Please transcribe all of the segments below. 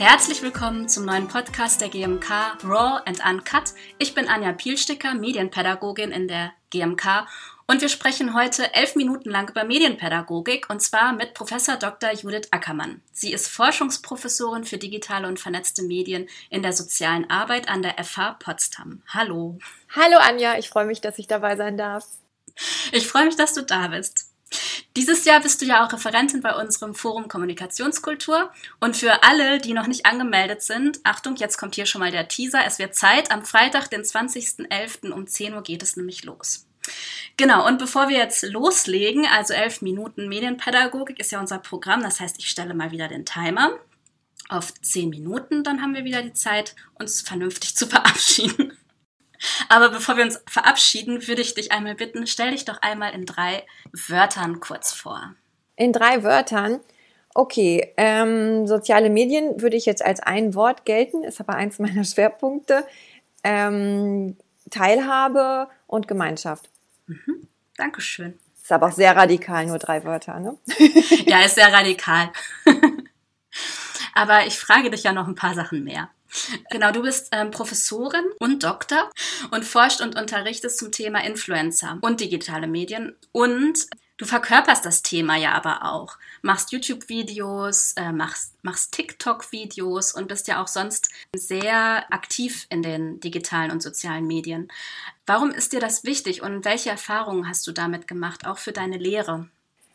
Herzlich willkommen zum neuen Podcast der GMK Raw and Uncut. Ich bin Anja Pielsticker, Medienpädagogin in der GMK und wir sprechen heute elf Minuten lang über Medienpädagogik und zwar mit Professor Dr. Judith Ackermann. Sie ist Forschungsprofessorin für digitale und vernetzte Medien in der sozialen Arbeit an der FH Potsdam. Hallo. Hallo Anja, ich freue mich, dass ich dabei sein darf. Ich freue mich, dass du da bist. Dieses Jahr bist du ja auch Referentin bei unserem Forum Kommunikationskultur. Und für alle, die noch nicht angemeldet sind, Achtung, jetzt kommt hier schon mal der Teaser. Es wird Zeit. Am Freitag, den 20.11. um 10 Uhr geht es nämlich los. Genau, und bevor wir jetzt loslegen, also elf Minuten Medienpädagogik ist ja unser Programm, das heißt, ich stelle mal wieder den Timer auf zehn Minuten, dann haben wir wieder die Zeit, uns vernünftig zu verabschieden. Aber bevor wir uns verabschieden, würde ich dich einmal bitten, stell dich doch einmal in drei Wörtern kurz vor. In drei Wörtern? Okay, ähm, soziale Medien würde ich jetzt als ein Wort gelten, ist aber eins meiner Schwerpunkte. Ähm, Teilhabe und Gemeinschaft. Mhm. Dankeschön. Ist aber auch sehr radikal, nur drei Wörter, ne? ja, ist sehr radikal. aber ich frage dich ja noch ein paar Sachen mehr. Genau, du bist ähm, Professorin und Doktor und forscht und unterrichtest zum Thema Influencer und digitale Medien und Du verkörperst das Thema ja aber auch. Machst YouTube-Videos, äh, machst, machst TikTok-Videos und bist ja auch sonst sehr aktiv in den digitalen und sozialen Medien. Warum ist dir das wichtig und welche Erfahrungen hast du damit gemacht, auch für deine Lehre?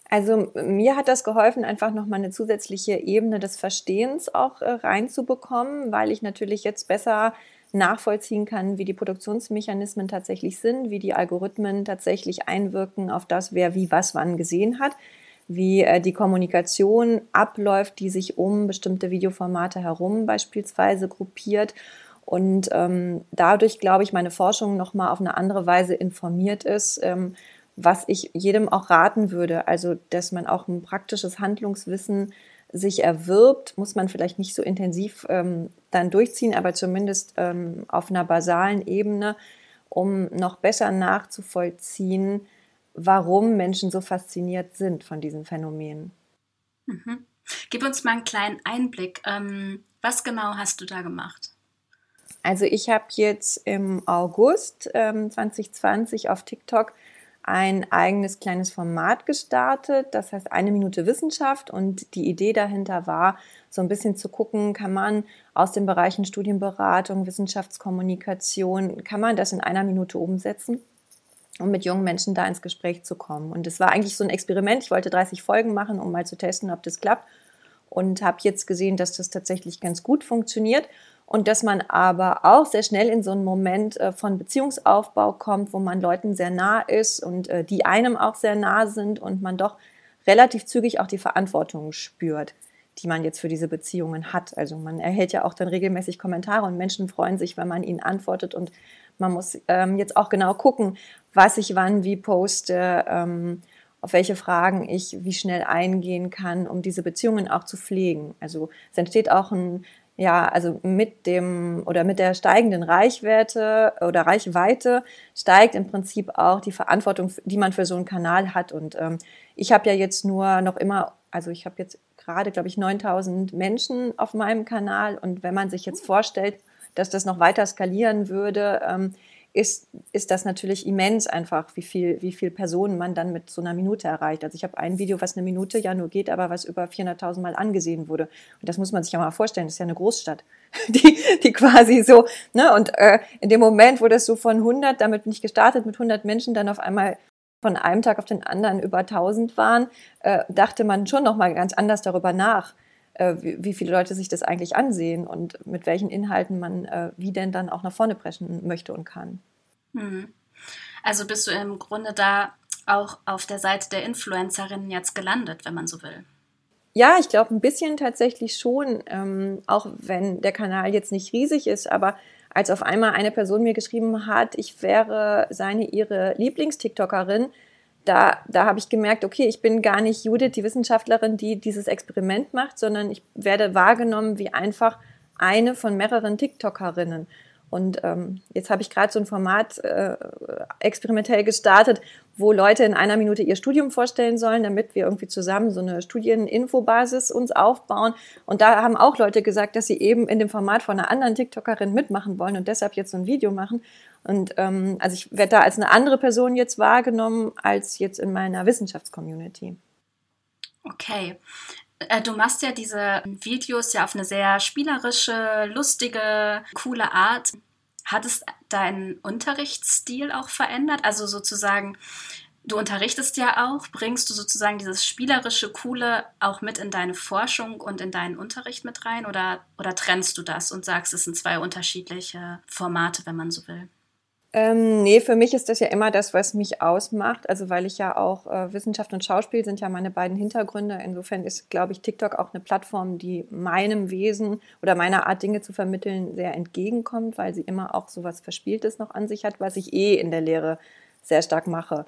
Also mir hat das geholfen, einfach nochmal eine zusätzliche Ebene des Verstehens auch äh, reinzubekommen, weil ich natürlich jetzt besser nachvollziehen kann, wie die Produktionsmechanismen tatsächlich sind, wie die Algorithmen tatsächlich einwirken auf das, wer wie was wann gesehen hat, wie äh, die Kommunikation abläuft, die sich um bestimmte Videoformate herum beispielsweise gruppiert. Und ähm, dadurch, glaube ich, meine Forschung nochmal auf eine andere Weise informiert ist, ähm, was ich jedem auch raten würde. Also, dass man auch ein praktisches Handlungswissen sich erwirbt, muss man vielleicht nicht so intensiv ähm, dann durchziehen, aber zumindest ähm, auf einer basalen Ebene, um noch besser nachzuvollziehen, warum Menschen so fasziniert sind von diesen Phänomenen. Mhm. Gib uns mal einen kleinen Einblick. Ähm, was genau hast du da gemacht? Also ich habe jetzt im August ähm, 2020 auf TikTok ein eigenes kleines Format gestartet, das heißt eine Minute Wissenschaft und die Idee dahinter war, so ein bisschen zu gucken, kann man aus den Bereichen Studienberatung, Wissenschaftskommunikation, kann man das in einer Minute umsetzen? um mit jungen Menschen da ins Gespräch zu kommen. Und es war eigentlich so ein Experiment. Ich wollte 30 Folgen machen, um mal zu testen, ob das klappt. Und habe jetzt gesehen, dass das tatsächlich ganz gut funktioniert und dass man aber auch sehr schnell in so einen Moment äh, von Beziehungsaufbau kommt, wo man Leuten sehr nah ist und äh, die einem auch sehr nah sind und man doch relativ zügig auch die Verantwortung spürt, die man jetzt für diese Beziehungen hat. Also man erhält ja auch dann regelmäßig Kommentare und Menschen freuen sich, wenn man ihnen antwortet und man muss ähm, jetzt auch genau gucken, was ich wann wie poste, ähm, auf welche Fragen ich wie schnell eingehen kann, um diese Beziehungen auch zu pflegen. Also es entsteht auch ein ja, also mit dem oder mit der steigenden Reichweite oder Reichweite steigt im Prinzip auch die Verantwortung, die man für so einen Kanal hat. Und ähm, ich habe ja jetzt nur noch immer, also ich habe jetzt gerade, glaube ich, 9000 Menschen auf meinem Kanal. Und wenn man sich jetzt vorstellt, dass das noch weiter skalieren würde, ähm, ist, ist das natürlich immens einfach, wie viel, wie viel Personen man dann mit so einer Minute erreicht. Also ich habe ein Video, was eine Minute ja nur geht, aber was über 400.000 Mal angesehen wurde. Und das muss man sich ja mal vorstellen, das ist ja eine Großstadt, die, die quasi so, ne, und äh, in dem Moment, wo das so von 100, damit bin ich gestartet, mit 100 Menschen dann auf einmal von einem Tag auf den anderen über 1000 waren, äh, dachte man schon nochmal ganz anders darüber nach, äh, wie, wie, viele Leute sich das eigentlich ansehen und mit welchen Inhalten man äh, wie denn dann auch nach vorne preschen möchte und kann. Hm. Also bist du im Grunde da auch auf der Seite der Influencerinnen jetzt gelandet, wenn man so will. Ja, ich glaube ein bisschen tatsächlich schon, ähm, auch wenn der Kanal jetzt nicht riesig ist, aber als auf einmal eine Person mir geschrieben hat, ich wäre seine, ihre Lieblings-TikTokerin, da, da habe ich gemerkt, okay, ich bin gar nicht Judith, die Wissenschaftlerin, die dieses Experiment macht, sondern ich werde wahrgenommen wie einfach eine von mehreren TikTokerinnen. Und ähm, jetzt habe ich gerade so ein Format äh, experimentell gestartet, wo Leute in einer Minute ihr Studium vorstellen sollen, damit wir irgendwie zusammen so eine Studieninfobasis uns aufbauen. Und da haben auch Leute gesagt, dass sie eben in dem Format von einer anderen TikTokerin mitmachen wollen und deshalb jetzt so ein Video machen. Und ähm, also ich werde da als eine andere Person jetzt wahrgenommen als jetzt in meiner Wissenschaftscommunity. Okay. Äh, du machst ja diese Videos ja auf eine sehr spielerische, lustige, coole Art. Hat es deinen Unterrichtsstil auch verändert? Also sozusagen, du unterrichtest ja auch, bringst du sozusagen dieses spielerische, coole auch mit in deine Forschung und in deinen Unterricht mit rein? Oder, oder trennst du das und sagst, es sind zwei unterschiedliche Formate, wenn man so will? Ähm, nee, für mich ist das ja immer das, was mich ausmacht. Also weil ich ja auch äh, Wissenschaft und Schauspiel sind ja meine beiden Hintergründe. Insofern ist, glaube ich, TikTok auch eine Plattform, die meinem Wesen oder meiner Art, Dinge zu vermitteln, sehr entgegenkommt, weil sie immer auch so was Verspieltes noch an sich hat, was ich eh in der Lehre sehr stark mache.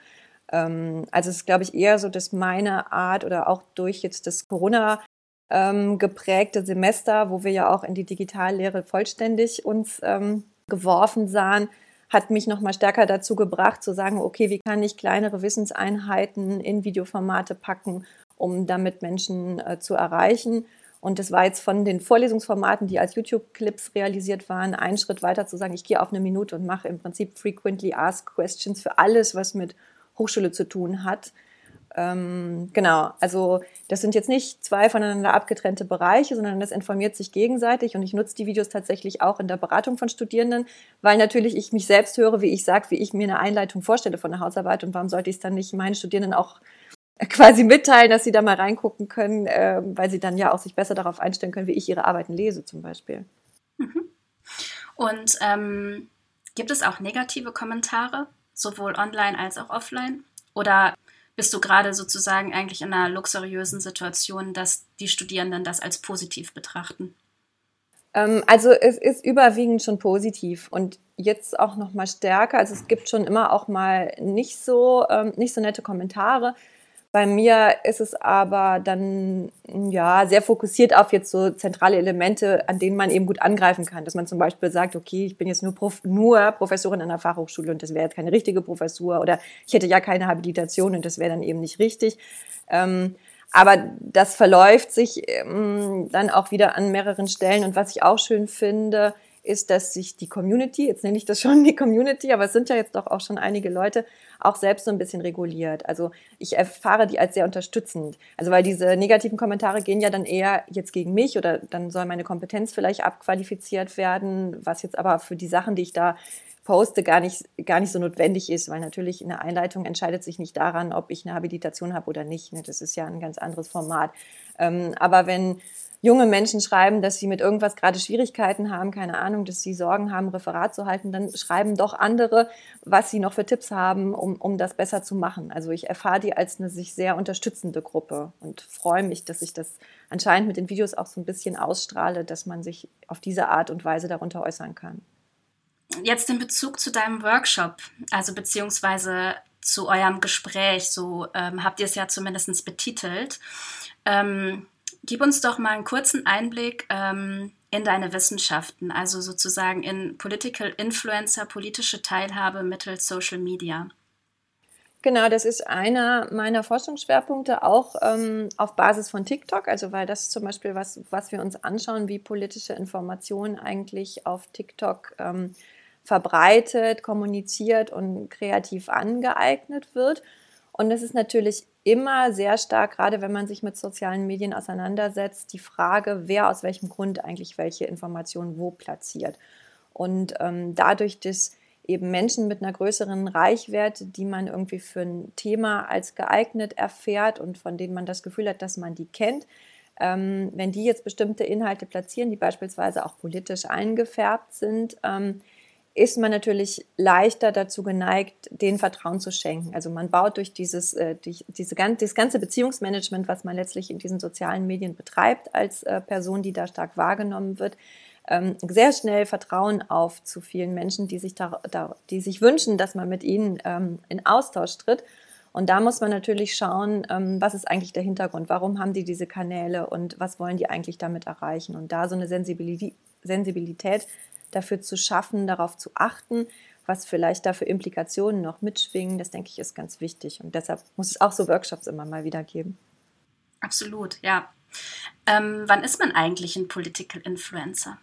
Ähm, also es ist, glaube ich, eher so, dass meine Art oder auch durch jetzt das Corona ähm, geprägte Semester, wo wir ja auch in die Digitallehre vollständig uns ähm, geworfen sahen, hat mich noch mal stärker dazu gebracht zu sagen, okay, wie kann ich kleinere Wissenseinheiten in Videoformate packen, um damit Menschen äh, zu erreichen. Und das war jetzt von den Vorlesungsformaten, die als YouTube-Clips realisiert waren, ein Schritt weiter zu sagen, ich gehe auf eine Minute und mache im Prinzip Frequently Asked Questions für alles, was mit Hochschule zu tun hat. Ähm, genau, also das sind jetzt nicht zwei voneinander abgetrennte Bereiche, sondern das informiert sich gegenseitig und ich nutze die Videos tatsächlich auch in der Beratung von Studierenden, weil natürlich ich mich selbst höre, wie ich sage, wie ich mir eine Einleitung vorstelle von der Hausarbeit und warum sollte ich es dann nicht meinen Studierenden auch quasi mitteilen, dass sie da mal reingucken können, äh, weil sie dann ja auch sich besser darauf einstellen können, wie ich ihre Arbeiten lese zum Beispiel. Mhm. Und ähm, gibt es auch negative Kommentare, sowohl online als auch offline? Oder bist du gerade sozusagen eigentlich in einer luxuriösen Situation, dass die Studierenden das als positiv betrachten? Ähm, also es ist überwiegend schon positiv und jetzt auch noch mal stärker. Also es gibt schon immer auch mal nicht so ähm, nicht so nette Kommentare. Bei mir ist es aber dann ja sehr fokussiert auf jetzt so zentrale Elemente, an denen man eben gut angreifen kann. Dass man zum Beispiel sagt, okay, ich bin jetzt nur, Prof nur Professorin an der Fachhochschule und das wäre jetzt keine richtige Professur oder ich hätte ja keine Habilitation und das wäre dann eben nicht richtig. Ähm, aber das verläuft sich ähm, dann auch wieder an mehreren Stellen. Und was ich auch schön finde, ist, dass sich die Community, jetzt nenne ich das schon die Community, aber es sind ja jetzt doch auch schon einige Leute, auch selbst so ein bisschen reguliert. Also ich erfahre die als sehr unterstützend. Also weil diese negativen Kommentare gehen ja dann eher jetzt gegen mich oder dann soll meine Kompetenz vielleicht abqualifiziert werden, was jetzt aber für die Sachen, die ich da poste, gar nicht, gar nicht so notwendig ist, weil natürlich in der Einleitung entscheidet sich nicht daran, ob ich eine Habilitation habe oder nicht. Ne? Das ist ja ein ganz anderes Format. Ähm, aber wenn junge Menschen schreiben, dass sie mit irgendwas gerade Schwierigkeiten haben, keine Ahnung, dass sie Sorgen haben, Referat zu halten, dann schreiben doch andere, was sie noch für Tipps haben, um, um das besser zu machen. Also ich erfahre die als eine sich sehr unterstützende Gruppe und freue mich, dass ich das anscheinend mit den Videos auch so ein bisschen ausstrahle, dass man sich auf diese Art und Weise darunter äußern kann. Jetzt in Bezug zu deinem Workshop, also beziehungsweise zu eurem Gespräch, so ähm, habt ihr es ja zumindest betitelt. Ähm, Gib uns doch mal einen kurzen Einblick ähm, in deine Wissenschaften, also sozusagen in Political Influencer, politische Teilhabe mittels Social Media. Genau, das ist einer meiner Forschungsschwerpunkte, auch ähm, auf Basis von TikTok, also weil das zum Beispiel was, was wir uns anschauen, wie politische Information eigentlich auf TikTok ähm, verbreitet, kommuniziert und kreativ angeeignet wird. Und es ist natürlich immer sehr stark, gerade wenn man sich mit sozialen Medien auseinandersetzt, die Frage, wer aus welchem Grund eigentlich welche Informationen wo platziert. Und ähm, dadurch, dass eben Menschen mit einer größeren Reichweite, die man irgendwie für ein Thema als geeignet erfährt und von denen man das Gefühl hat, dass man die kennt, ähm, wenn die jetzt bestimmte Inhalte platzieren, die beispielsweise auch politisch eingefärbt sind, ähm, ist man natürlich leichter dazu geneigt, den Vertrauen zu schenken. Also man baut durch dieses, äh, diese, dieses ganze Beziehungsmanagement, was man letztlich in diesen sozialen Medien betreibt, als äh, Person, die da stark wahrgenommen wird, ähm, sehr schnell Vertrauen auf zu vielen Menschen, die sich, da die sich wünschen, dass man mit ihnen ähm, in Austausch tritt. Und da muss man natürlich schauen, ähm, was ist eigentlich der Hintergrund, warum haben die diese Kanäle und was wollen die eigentlich damit erreichen. Und da so eine Sensibilität dafür zu schaffen, darauf zu achten, was vielleicht da für Implikationen noch mitschwingen, das denke ich ist ganz wichtig. Und deshalb muss es auch so Workshops immer mal wieder geben. Absolut, ja. Ähm, wann ist man eigentlich ein Political Influencer?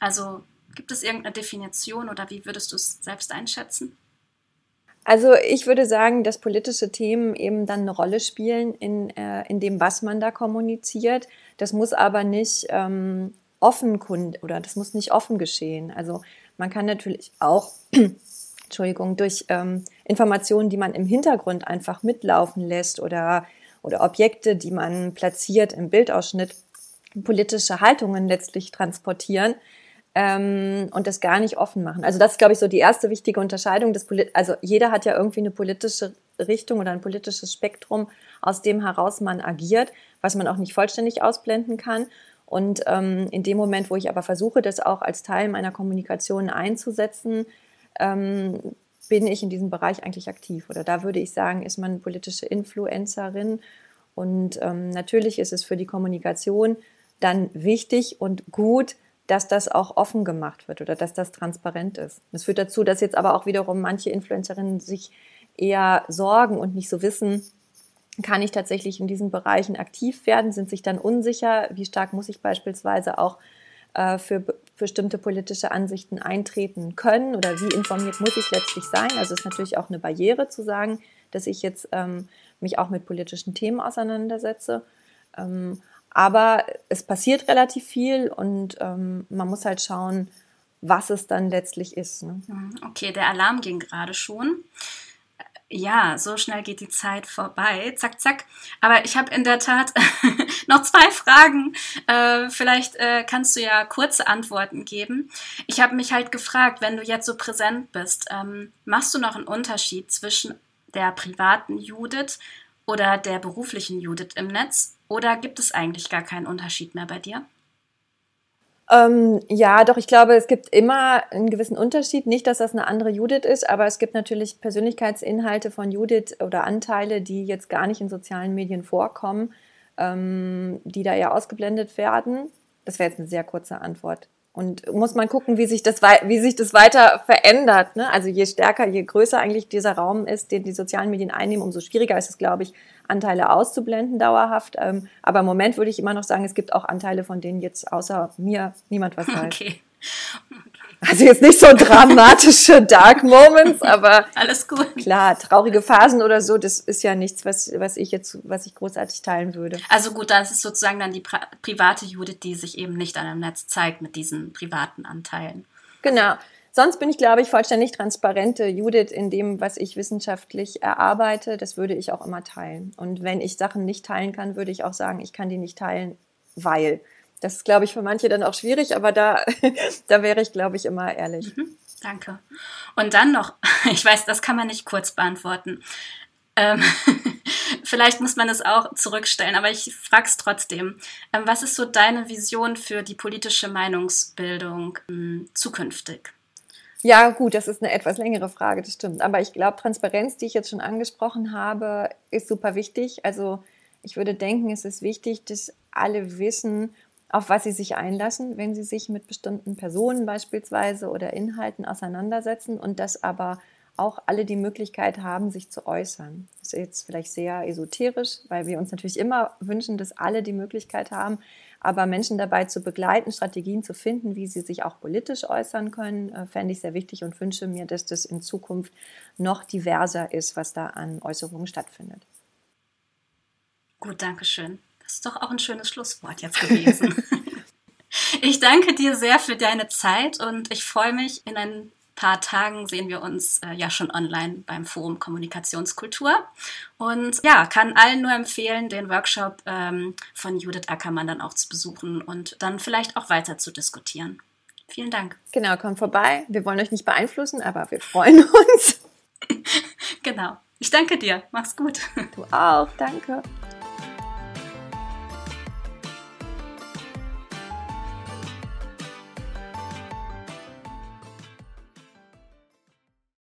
Also gibt es irgendeine Definition oder wie würdest du es selbst einschätzen? Also ich würde sagen, dass politische Themen eben dann eine Rolle spielen in, äh, in dem, was man da kommuniziert. Das muss aber nicht ähm, offen oder das muss nicht offen geschehen. Also man kann natürlich auch, Entschuldigung, durch ähm, Informationen, die man im Hintergrund einfach mitlaufen lässt oder, oder Objekte, die man platziert im Bildausschnitt, politische Haltungen letztlich transportieren ähm, und das gar nicht offen machen. Also das ist, glaube ich, so die erste wichtige Unterscheidung. Des Polit also jeder hat ja irgendwie eine politische Richtung oder ein politisches Spektrum, aus dem heraus man agiert, was man auch nicht vollständig ausblenden kann. Und ähm, in dem Moment, wo ich aber versuche, das auch als Teil meiner Kommunikation einzusetzen, ähm, bin ich in diesem Bereich eigentlich aktiv. Oder da würde ich sagen, ist man politische Influencerin. Und ähm, natürlich ist es für die Kommunikation dann wichtig und gut, dass das auch offen gemacht wird oder dass das transparent ist. Das führt dazu, dass jetzt aber auch wiederum manche Influencerinnen sich eher sorgen und nicht so wissen, kann ich tatsächlich in diesen Bereichen aktiv werden, sind sich dann unsicher, wie stark muss ich beispielsweise auch äh, für bestimmte politische Ansichten eintreten können oder wie informiert muss ich letztlich sein. Also es ist natürlich auch eine Barriere zu sagen, dass ich jetzt ähm, mich auch mit politischen Themen auseinandersetze. Ähm, aber es passiert relativ viel und ähm, man muss halt schauen, was es dann letztlich ist. Ne? Mhm, okay, der Alarm ging gerade schon. Ja, so schnell geht die Zeit vorbei. Zack, zack. Aber ich habe in der Tat noch zwei Fragen. Äh, vielleicht äh, kannst du ja kurze Antworten geben. Ich habe mich halt gefragt, wenn du jetzt so präsent bist, ähm, machst du noch einen Unterschied zwischen der privaten Judith oder der beruflichen Judith im Netz? Oder gibt es eigentlich gar keinen Unterschied mehr bei dir? Ähm, ja, doch, ich glaube, es gibt immer einen gewissen Unterschied. Nicht, dass das eine andere Judith ist, aber es gibt natürlich Persönlichkeitsinhalte von Judith oder Anteile, die jetzt gar nicht in sozialen Medien vorkommen, ähm, die da eher ausgeblendet werden. Das wäre jetzt eine sehr kurze Antwort. Und muss man gucken, wie sich das, wie sich das weiter verändert. Ne? Also je stärker, je größer eigentlich dieser Raum ist, den die sozialen Medien einnehmen, umso schwieriger ist es, glaube ich, Anteile auszublenden dauerhaft. Ähm, aber im Moment würde ich immer noch sagen, es gibt auch Anteile, von denen jetzt außer mir niemand was weiß. Okay. Also jetzt nicht so dramatische Dark Moments, aber alles gut. Klar, traurige Phasen oder so, das ist ja nichts, was, was ich jetzt, was ich großartig teilen würde. Also gut, das ist sozusagen dann die private Judith, die sich eben nicht an dem Netz zeigt mit diesen privaten Anteilen. Genau. Sonst bin ich, glaube ich, vollständig transparente Judith in dem, was ich wissenschaftlich erarbeite. Das würde ich auch immer teilen. Und wenn ich Sachen nicht teilen kann, würde ich auch sagen, ich kann die nicht teilen, weil. Das ist, glaube ich, für manche dann auch schwierig, aber da, da wäre ich, glaube ich, immer ehrlich. Mhm, danke. Und dann noch, ich weiß, das kann man nicht kurz beantworten. Ähm, vielleicht muss man es auch zurückstellen, aber ich frage es trotzdem. Ähm, was ist so deine Vision für die politische Meinungsbildung ähm, zukünftig? Ja, gut, das ist eine etwas längere Frage, das stimmt. Aber ich glaube, Transparenz, die ich jetzt schon angesprochen habe, ist super wichtig. Also ich würde denken, es ist wichtig, dass alle wissen, auf was sie sich einlassen, wenn sie sich mit bestimmten Personen beispielsweise oder Inhalten auseinandersetzen und dass aber auch alle die Möglichkeit haben, sich zu äußern. Das ist jetzt vielleicht sehr esoterisch, weil wir uns natürlich immer wünschen, dass alle die Möglichkeit haben, aber Menschen dabei zu begleiten, Strategien zu finden, wie sie sich auch politisch äußern können, äh, fände ich sehr wichtig und wünsche mir, dass das in Zukunft noch diverser ist, was da an Äußerungen stattfindet. Gut, danke schön. Das ist doch auch ein schönes Schlusswort jetzt gewesen. ich danke dir sehr für deine Zeit und ich freue mich, in ein paar Tagen sehen wir uns äh, ja schon online beim Forum Kommunikationskultur. Und ja, kann allen nur empfehlen, den Workshop ähm, von Judith Ackermann dann auch zu besuchen und dann vielleicht auch weiter zu diskutieren. Vielen Dank. Genau, kommt vorbei. Wir wollen euch nicht beeinflussen, aber wir freuen uns. genau. Ich danke dir. Mach's gut. Du auch. Danke.